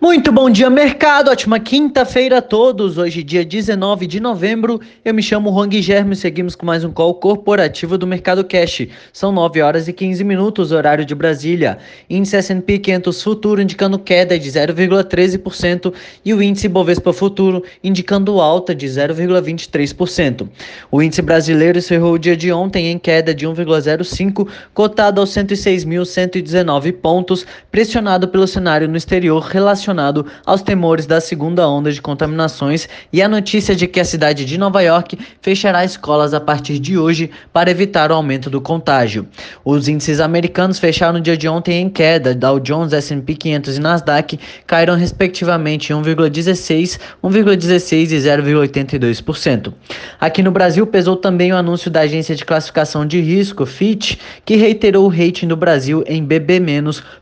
Muito bom dia, mercado. Ótima quinta-feira a todos. Hoje, dia 19 de novembro. Eu me chamo Juan Guilherme e seguimos com mais um call corporativo do Mercado Cash. São 9 horas e 15 minutos, horário de Brasília. Índice S&P 500 Futuro indicando queda de 0,13% e o índice Bovespa Futuro indicando alta de 0,23%. O índice brasileiro encerrou o dia de ontem em queda de 1,05, cotado aos 106.119 pontos, pressionado pelo cenário no exterior relacionado relacionado aos temores da segunda onda de contaminações e a notícia de que a cidade de Nova York fechará escolas a partir de hoje para evitar o aumento do contágio. Os índices americanos fecharam no dia de ontem em queda. Dow Jones, S&P 500 e Nasdaq caíram respectivamente 1,16, 1,16 e 0,82%. Aqui no Brasil pesou também o anúncio da agência de classificação de risco Fitch, que reiterou o rating do Brasil em BB-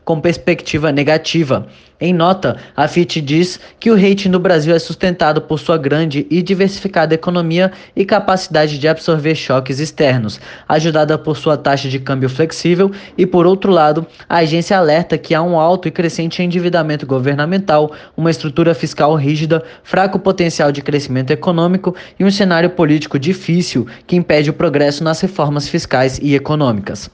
com perspectiva negativa. Em nota, a FIT diz que o rating no Brasil é sustentado por sua grande e diversificada economia e capacidade de absorver choques externos, ajudada por sua taxa de câmbio flexível, e por outro lado, a agência alerta que há um alto e crescente endividamento governamental, uma estrutura fiscal rígida, fraco potencial de crescimento econômico e um cenário político difícil que impede o progresso nas reformas fiscais e econômicas.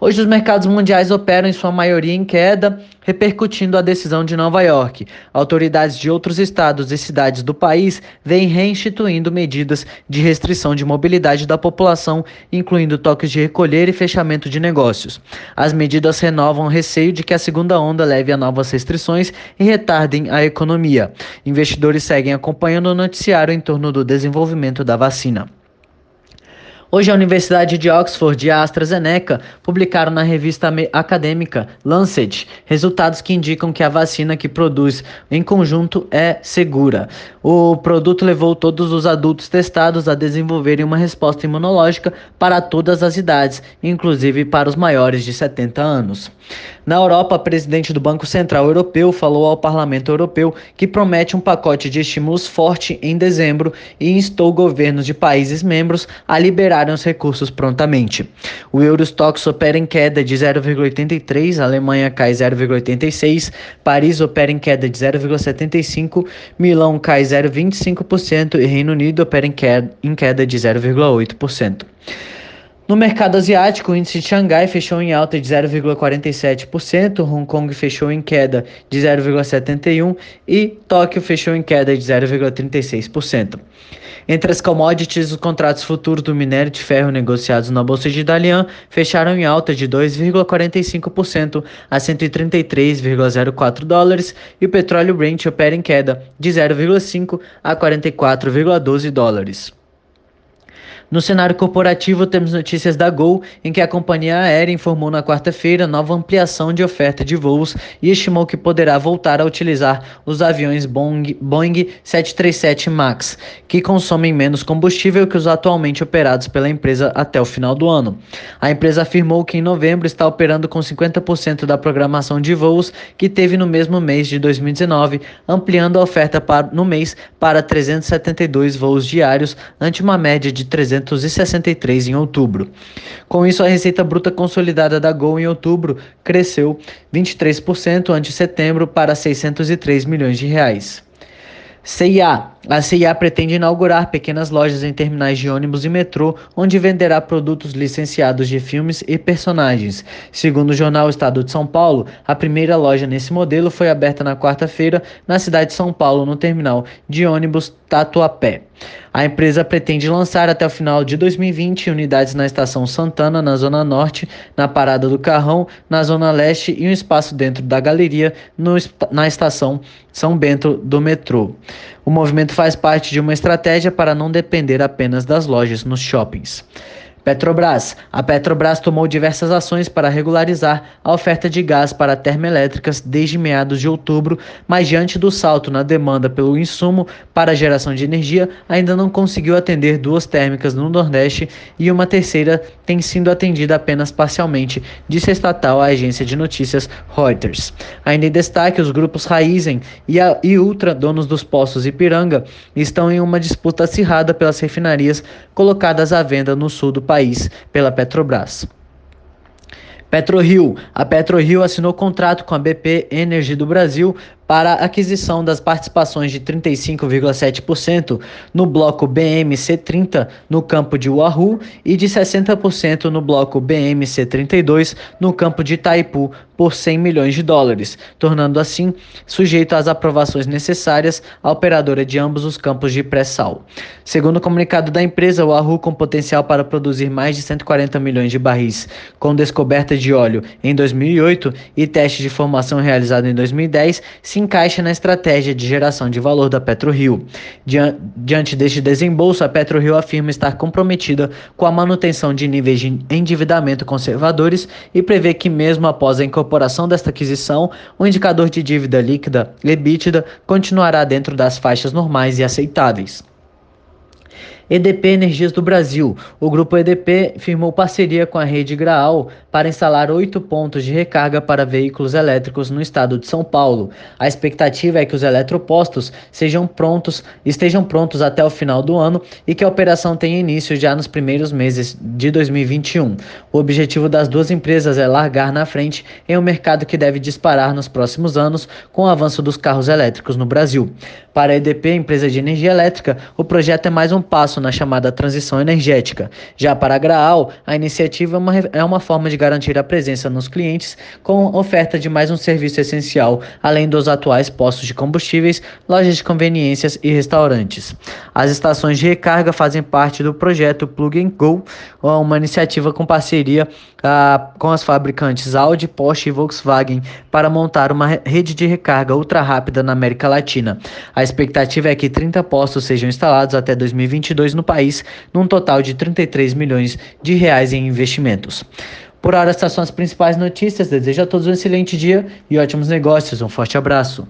Hoje, os mercados mundiais operam em sua maioria em queda, repercutindo a decisão de Nova York. Autoridades de outros estados e cidades do país vêm reinstituindo medidas de restrição de mobilidade da população, incluindo toques de recolher e fechamento de negócios. As medidas renovam o receio de que a segunda onda leve a novas restrições e retardem a economia. Investidores seguem acompanhando o noticiário em torno do desenvolvimento da vacina. Hoje, a Universidade de Oxford e a AstraZeneca publicaram na revista acadêmica Lancet resultados que indicam que a vacina que produz em conjunto é segura. O produto levou todos os adultos testados a desenvolverem uma resposta imunológica para todas as idades, inclusive para os maiores de 70 anos. Na Europa, o presidente do Banco Central Europeu falou ao Parlamento Europeu que promete um pacote de estímulos forte em dezembro e instou governos de países membros a liberarem os recursos prontamente. O Eurostox opera em queda de 0,83, a Alemanha cai 0,86, Paris opera em queda de 0,75, Milão cai 0,25% e Reino Unido opera em queda de 0,8%. No mercado asiático, o índice de Xangai fechou em alta de 0,47%, Hong Kong fechou em queda de 0,71% e Tóquio fechou em queda de 0,36%. Entre as commodities, os contratos futuros do minério de ferro negociados na Bolsa de Dalian fecharam em alta de 2,45% a 133,04 dólares e o petróleo Brent opera em queda de 0,5 a 44,12 dólares. No cenário corporativo, temos notícias da Gol, em que a companhia aérea informou na quarta-feira nova ampliação de oferta de voos e estimou que poderá voltar a utilizar os aviões Boeing, Boeing 737 MAX, que consomem menos combustível que os atualmente operados pela empresa até o final do ano. A empresa afirmou que em novembro está operando com 50% da programação de voos que teve no mesmo mês de 2019, ampliando a oferta para, no mês para 372 voos diários, ante uma média de 300 363 em outubro. Com isso, a receita bruta consolidada da Gol em outubro cresceu 23% ante setembro para 603 milhões de reais. CIA. A CIA pretende inaugurar pequenas lojas em terminais de ônibus e metrô, onde venderá produtos licenciados de filmes e personagens. Segundo o jornal Estado de São Paulo, a primeira loja nesse modelo foi aberta na quarta-feira na cidade de São Paulo, no terminal de ônibus Tatuapé. A empresa pretende lançar até o final de 2020 unidades na estação Santana, na Zona Norte, na Parada do Carrão, na Zona Leste e um espaço dentro da galeria no, na estação São Bento do metrô. O movimento faz parte de uma estratégia para não depender apenas das lojas nos shoppings. Petrobras. A Petrobras tomou diversas ações para regularizar a oferta de gás para termoelétricas desde meados de outubro, mas diante do salto na demanda pelo insumo para geração de energia, ainda não conseguiu atender duas térmicas no Nordeste e uma terceira tem sido atendida apenas parcialmente, disse a estatal à agência de notícias Reuters. Ainda em destaque, os grupos Raizen e, a, e Ultra, donos dos postos Ipiranga, estão em uma disputa acirrada pelas refinarias colocadas à venda no sul do país país pela Petrobras. PetroRio. A PetroRio assinou contrato com a BP Energy do Brasil para a aquisição das participações de 35,7% no bloco BMC30 no campo de Wahoo e de 60% no bloco BMC32 no campo de Itaipu por 100 milhões de dólares, tornando assim sujeito às aprovações necessárias a operadora de ambos os campos de pré-sal. Segundo o comunicado da empresa, o com potencial para produzir mais de 140 milhões de barris com descoberta de óleo em 2008 e teste de formação realizado em 2010, se encaixa na estratégia de geração de valor da PetroRio. Diante deste desembolso, a PetroRio afirma estar comprometida com a manutenção de níveis de endividamento conservadores e prevê que mesmo após a incorporação desta aquisição, o indicador de dívida líquida, EBITDA, continuará dentro das faixas normais e aceitáveis. EDP Energias do Brasil. O grupo EDP firmou parceria com a rede Graal para instalar oito pontos de recarga para veículos elétricos no estado de São Paulo. A expectativa é que os eletropostos sejam prontos, estejam prontos até o final do ano e que a operação tenha início já nos primeiros meses de 2021. O objetivo das duas empresas é largar na frente em um mercado que deve disparar nos próximos anos com o avanço dos carros elétricos no Brasil. Para a EDP, empresa de energia elétrica, o projeto é mais um passo passo na chamada transição energética. Já para a Graal, a iniciativa é uma, é uma forma de garantir a presença nos clientes com oferta de mais um serviço essencial, além dos atuais postos de combustíveis, lojas de conveniências e restaurantes. As estações de recarga fazem parte do projeto Plug and Go, uma iniciativa com parceria ah, com as fabricantes Audi, Porsche e Volkswagen para montar uma rede de recarga ultra rápida na América Latina. A expectativa é que 30 postos sejam instalados até 2022 no país, num total de 33 milhões de reais em investimentos. Por hora, estas são as principais notícias. Desejo a todos um excelente dia e ótimos negócios. Um forte abraço.